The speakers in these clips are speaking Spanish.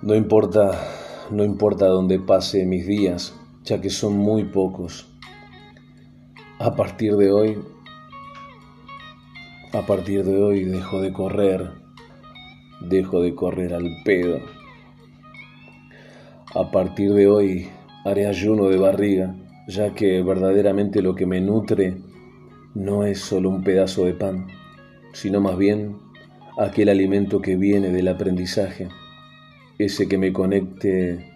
No importa, no importa dónde pase mis días, ya que son muy pocos. A partir de hoy, a partir de hoy dejo de correr, dejo de correr al pedo. A partir de hoy haré ayuno de barriga, ya que verdaderamente lo que me nutre no es solo un pedazo de pan, sino más bien aquel alimento que viene del aprendizaje ese que me conecte,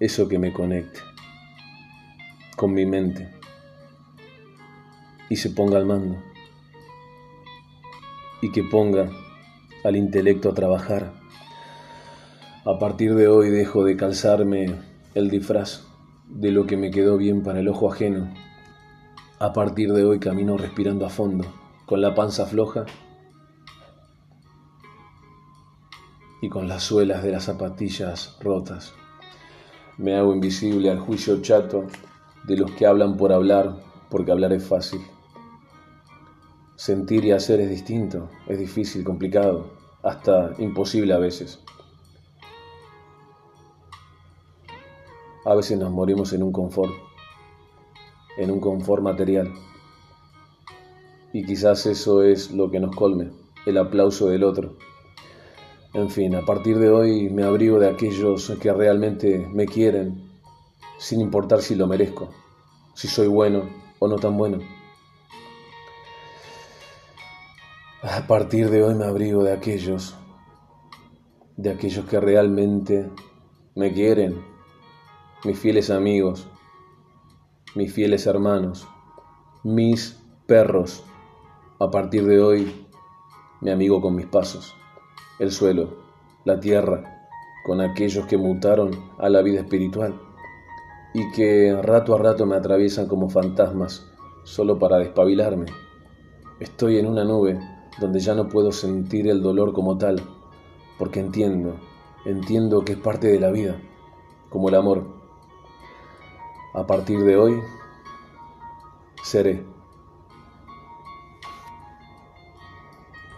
eso que me conecte con mi mente y se ponga al mando y que ponga al intelecto a trabajar. A partir de hoy dejo de calzarme el disfraz de lo que me quedó bien para el ojo ajeno. A partir de hoy camino respirando a fondo, con la panza floja y con las suelas de las zapatillas rotas. Me hago invisible al juicio chato de los que hablan por hablar, porque hablar es fácil. Sentir y hacer es distinto, es difícil, complicado, hasta imposible a veces. A veces nos morimos en un confort, en un confort material. Y quizás eso es lo que nos colme, el aplauso del otro. En fin, a partir de hoy me abrigo de aquellos que realmente me quieren, sin importar si lo merezco, si soy bueno o no tan bueno. A partir de hoy me abrigo de aquellos, de aquellos que realmente me quieren, mis fieles amigos, mis fieles hermanos, mis perros. A partir de hoy me amigo con mis pasos el suelo, la tierra, con aquellos que mutaron a la vida espiritual y que rato a rato me atraviesan como fantasmas solo para despabilarme. Estoy en una nube donde ya no puedo sentir el dolor como tal, porque entiendo, entiendo que es parte de la vida, como el amor. A partir de hoy, seré.